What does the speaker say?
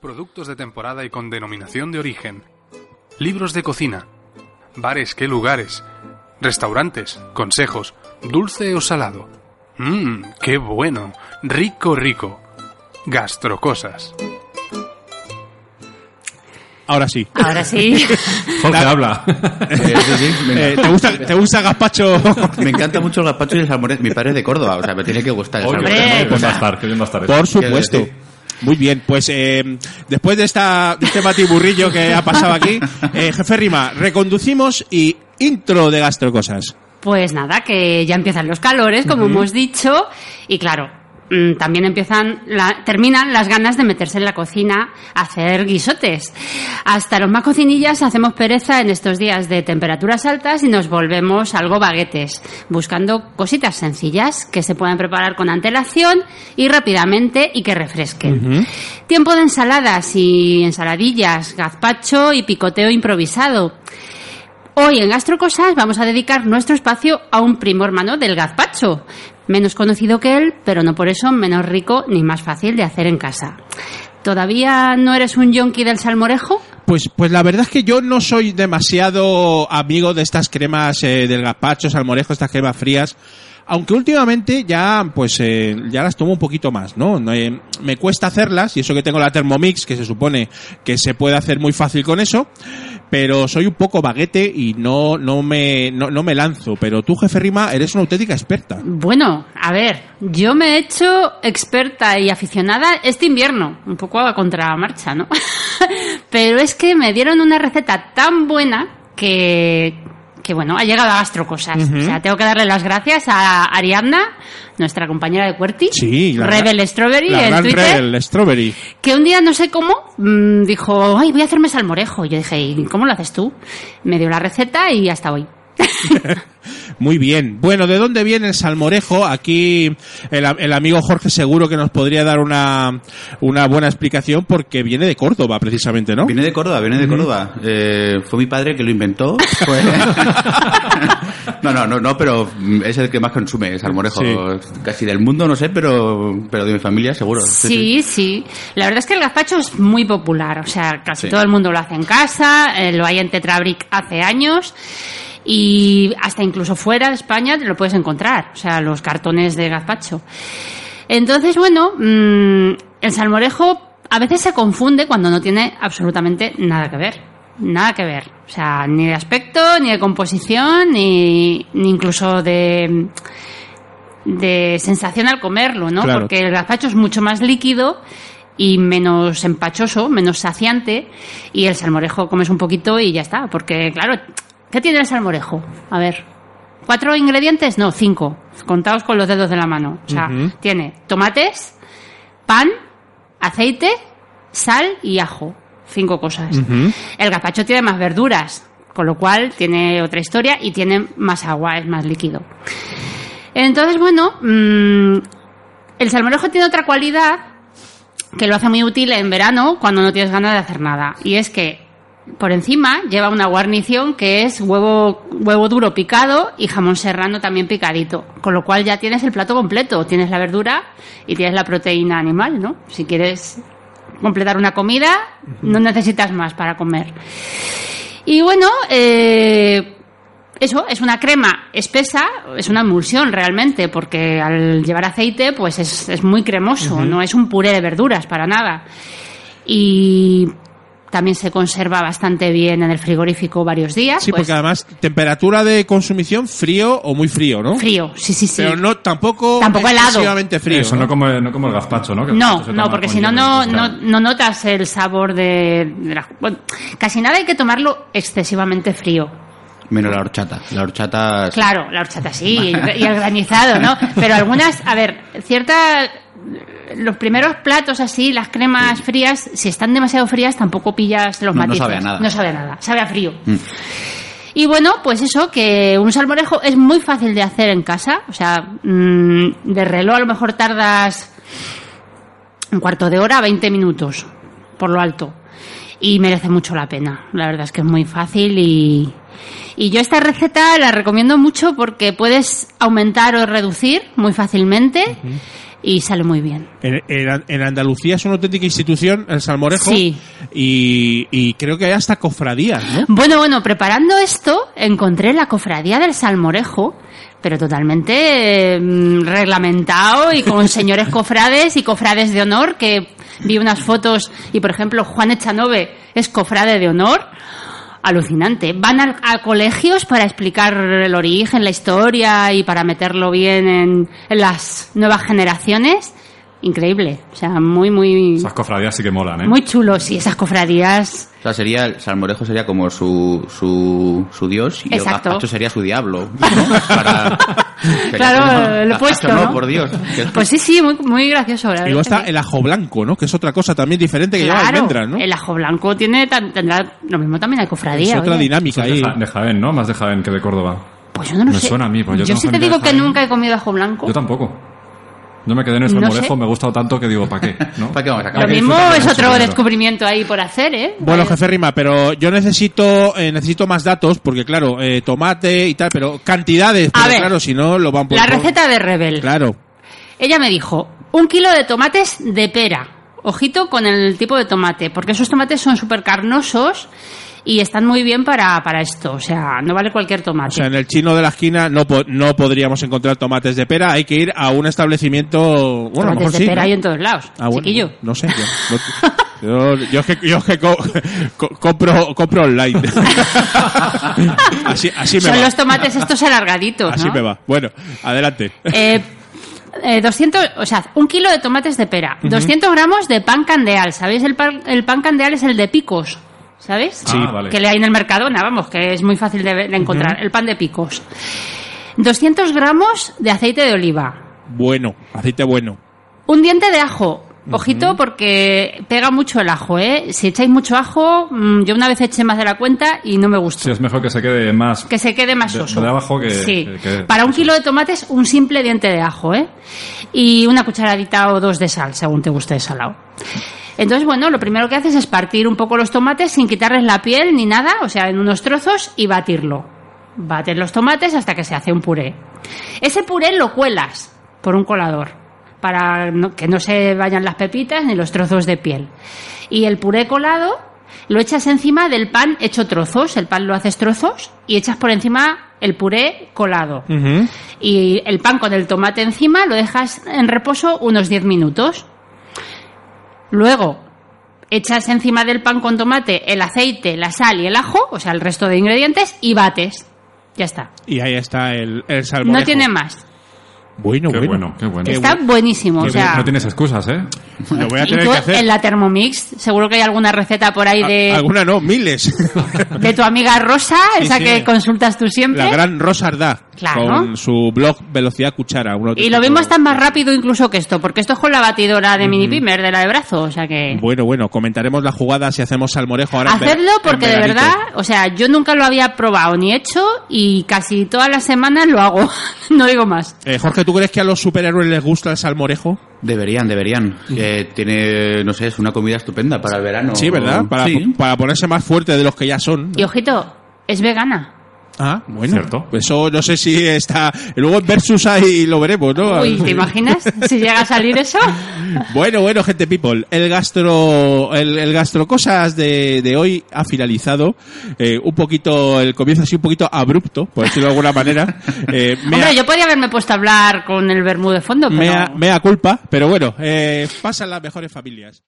productos de temporada y con denominación de origen, libros de cocina, bares, qué lugares, restaurantes, consejos, dulce o salado. Mmm, qué bueno, rico, rico. Gastrocosas. Ahora sí. Ahora sí. Jorge habla. Eh, sí, sí, me, Eh, ¿te, gusta, ¿Te gusta gazpacho? me encanta mucho el gazpacho y el salmorejo. Mi padre es de Córdoba, o sea, me tiene que gustar el Oye, salmorejo. qué bien va a estar, qué bien va a estar. Por supuesto. Muy bien, pues eh, después de, esta, de este batiburrillo que ha pasado aquí, eh, jefe Rima, reconducimos y intro de gastrocosas. Pues nada, que ya empiezan los calores, como hemos dicho, y claro, también empiezan, la- terminan las ganas de meterse en la cocina a hacer guisotes. Hasta los más cocinillas hacemos pereza en estos días de temperaturas altas y nos volvemos algo baguetes, buscando cositas sencillas que se puedan preparar con antelación y rápidamente y que refresquen. Tiempo de ensaladas y ensaladillas, gazpacho y picoteo improvisado. Hoy en Gastrocosas vamos a dedicar nuestro espacio a un primo hermano del gazpacho, menos conocido que él, pero no por eso menos rico ni más fácil de hacer en casa. ¿Todavía no eres un yonki del salmorejo? Pues, pues la verdad es que yo no soy demasiado amigo de estas cremas eh, del gazpacho, salmorejo, estas cremas frías. Aunque últimamente ya, pues, eh, ya las tomo un poquito más, ¿no? Eh, me cuesta hacerlas, y eso que tengo la Thermomix, que se supone que se puede hacer muy fácil con eso, pero soy un poco baguete y no, no me, no, no me lanzo. Pero tú, jefe Rima, eres una auténtica experta. Bueno, a ver, yo me he hecho experta y aficionada este invierno, un poco a contramarcha, ¿no? Pero es que me dieron una receta tan buena que, que bueno, ha llegado a gastrocosas. O sea, tengo que darle las gracias a Ariadna, nuestra compañera de Cuerti, Sí, la Rebel Strawberry la en gran Twitter. Rebel Strawberry. que un día no sé cómo mm, dijo, ay, voy a hacerme salmorejo. Y yo dije, ¿y cómo lo haces tú? Me dio la receta y hasta hoy. Muy bien. Bueno, ¿de dónde viene el salmorejo? Aquí el, amigo Jorge seguro que nos podría dar una, una buena explicación porque viene de Córdoba, precisamente, ¿no? Viene de Córdoba, viene de Córdoba. Eh, fue mi padre que lo inventó. No, no, no, no, pero es el que más consume el salmorejo. Casi del mundo, no sé, pero, pero de mi familia seguro. Sí, sí. La verdad es que el gazpacho es muy popular. O sea, casi Sí. todo el mundo lo hace en casa. eh, lo hay en Tetrabric hace años. Y hasta incluso fuera de España te lo puedes encontrar. O sea, los cartones de gazpacho. Entonces, bueno, mm, el salmorejo a veces se confunde cuando no tiene absolutamente nada que ver. Nada que ver. O sea, ni de aspecto, ni de composición, ni, ni incluso de, de sensación al comerlo, ¿no? Claro. Porque el gazpacho es mucho más líquido y menos empachoso, menos saciante, y el salmorejo comes un poquito y ya está. Porque, claro, ¿qué tiene el salmorejo? A ver, ¿cuatro ingredientes? No, cinco. Contados con los dedos de la mano. O sea, tiene tomates, pan, aceite, sal y ajo. Cinco cosas. El gazpacho tiene más verduras, con lo cual tiene otra historia y tiene más agua, es más líquido. Entonces, bueno, mm, el salmorejo tiene otra cualidad que lo hace muy útil en verano cuando no tienes ganas de hacer nada. Y es que por encima lleva una guarnición que es huevo, huevo duro picado y jamón serrano también picadito. Con lo cual ya tienes el plato completo. Tienes la verdura y tienes la proteína animal, ¿no? Si quieres completar una comida, no necesitas más para comer. Y bueno, eh, eso es una crema espesa, es una emulsión realmente, porque al llevar aceite, pues es, es muy cremoso, no es un puré de verduras para nada. Y también se conserva bastante bien en el frigorífico varios días. Sí, pues, porque además temperatura de consumición frío o muy frío, ¿no? frío, sí, sí, sí. Pero no tampoco, Tampoco helado. excesivamente frío. Eso no como, no como el gazpacho, ¿no? Que No, no, porque si no, no, no, no notas el sabor de, de la- bueno, casi nada hay que tomarlo excesivamente frío. Menos la horchata. La horchata. Claro, la horchata sí, y el granizado, ¿no? Pero algunas, a ver, cierta los primeros platos así, las cremas frías, si están demasiado frías tampoco pillas los No- no matices. sabe a nada. No sabe a nada, sabe a frío. Mm. Y bueno, pues eso, que un salmorejo es muy fácil de hacer en casa. O sea, mm, de reloj a lo mejor tardas un cuarto de hora, 20 minutos, por lo alto. Y merece mucho la pena. La verdad es que es muy fácil y, y yo esta receta la recomiendo mucho porque puedes aumentar o reducir muy fácilmente y sale muy bien. En, en- en Andalucía es una auténtica institución el salmorejo. Sí. Y, y creo que hay hasta cofradías, ¿no? Bueno, bueno, preparando esto, encontré la cofradía del Salmorejo, pero totalmente eh, mm, reglamentado y con señores cofrades y cofrades de honor, que vi unas fotos y, por ejemplo, Juan Echanove es cofrade de honor. Alucinante. Van a, a colegios para explicar el origen, la historia y para meterlo bien en, en las nuevas generaciones. Increíble. O sea, muy, muy, Esas cofradías sí que molan, ¿eh? muy chulos. Y esas cofradías O sea, sería, el salmorejo sería como su, su, su dios y Exacto. el gazpacho sería su diablo. ¿no? Para, Claro, el "Gazpacho, opuesto, no, ¿no? por Dios. Pues sí, sí, muy, muy gracioso. la Y luego está el ajo blanco, ¿no? Que es otra cosa también diferente que lleva Claro, almendras, ¿no? el ajo blanco tiene tan- tendrá lo mismo también hay cofradía. Es otra oye. dinámica ahí. de, Ja- de Jaén, ¿no? Más de Jaén que de Córdoba. Pues yo no lo Me sé. suena a mí, pues yo tengo sí te digo que nunca he comido ajo blanco. Yo tampoco. Yo me quedé en el No salmorejo, sé. me ha gustado tanto que digo, ¿para qué? ¿No? ¿Para qué vamos a Lo acabar? mismo es otro descubrimiento ahí por hacer, ¿eh? Bueno, jefe Rima, pero yo necesito eh, necesito más datos porque claro, eh, tomate y tal, pero cantidades, ver, claro, si no lo van por La receta de Rebel. Claro. Ella me dijo, un kilo de tomates de pera. Ojito con el tipo de tomate, porque esos tomates son súper carnosos y están muy bien para, para esto. O sea, no vale cualquier tomate. O sea, en el chino de la esquina no po- no podríamos encontrar tomates de pera, hay que ir a un establecimiento, bueno, a lo tomates mejor de sí. pera ¿no? hay en todos lados. Ah, bueno, chiquillo. no sé. Yo, yo, yo es que, yo es que co- co- compro, compro online. así, así me Son va. los tomates estos alargaditos, Así ¿no? me va. Bueno, adelante. Eh, eh, 200, o sea, un kilo de tomates de pera, 200 gramos de pan candeal. ¿Sabéis? El pan, el pan candeal es el de picos, ¿sabéis? Sí. Ah, vale. Que le hay en el Mercadona, vamos, que es muy fácil de, de encontrar. El pan de picos. 200 gramos de aceite de oliva. Bueno, aceite bueno. Un diente de ajo. Ojito porque pega mucho el ajo, ¿eh? Si echáis mucho ajo, mm, yo una vez eché más de la cuenta y no me gustó. Sí, es mejor que se quede más... Que se quede más De- soso. de abajo que- Sí. que- que- Para un kilo de tomates, un simple diente de ajo, ¿eh? Y una cucharadita o dos de sal, según te guste el salado. Entonces, bueno, lo primero que haces es partir un poco los tomates sin quitarles la piel ni nada, o sea, en unos trozos y batirlo. Bates los tomates hasta que se hace un puré. Ese puré lo cuelas por un colador para que no se vayan las pepitas ni los trozos de piel. Y el puré colado lo echas encima del pan hecho trozos, el pan lo haces trozos y echas por encima el puré colado. Y el pan con el tomate encima lo dejas en reposo unos 10 minutos. Luego echas encima del pan con tomate el aceite, la sal y el ajo, o sea, el resto de ingredientes, y bates. Ya está. Y ahí está el, el salmorejo. No tiene más. Bueno, Qué bueno. bueno, qué bueno. Está buenísimo. O No, sea, no tienes excusas, ¿eh? Lo voy a y tener tú que hacer. en la Thermomix, seguro que hay alguna receta por ahí de, Alguna no, miles. de tu amiga Rosa, Sí, esa sí. que consultas tú siempre. La gran Rosa Ardá. Claro. Con su blog Velocidad Cuchara. Y lo mismo está más rápido incluso que esto, porque esto es con la batidora de mini pimer de la de brazo, o sea que... Bueno, bueno, comentaremos la jugada si hacemos salmorejo ahora. en porque de verdad, o sea, yo nunca lo había probado ni hecho y casi todas las semanas lo hago. no digo más. Eh, Jorge, ¿tú crees que a los superhéroes les gusta el salmorejo? Deberían, deberían. Que tiene, no sé, es una comida estupenda para el verano. Sí, ¿verdad? Para, Sí. para ponerse más fuerte de los que ya son. Y ojito, es vegana. Ah, bueno. Cierto. Eso no sé si está. Luego en Versus ahí lo veremos, ¿no? Uy, ¿te imaginas si llega a salir eso? Bueno, bueno, gente people, el gastro, el, el gastrocosas de, de hoy ha finalizado. Eh, un poquito, el comienzo así un poquito abrupto, por decirlo de alguna manera. Eh, mea, Hombre, yo podría haberme puesto a hablar con el vermú de fondo, pero... mea- mea culpa, pero bueno, eh, pasan las mejores familias.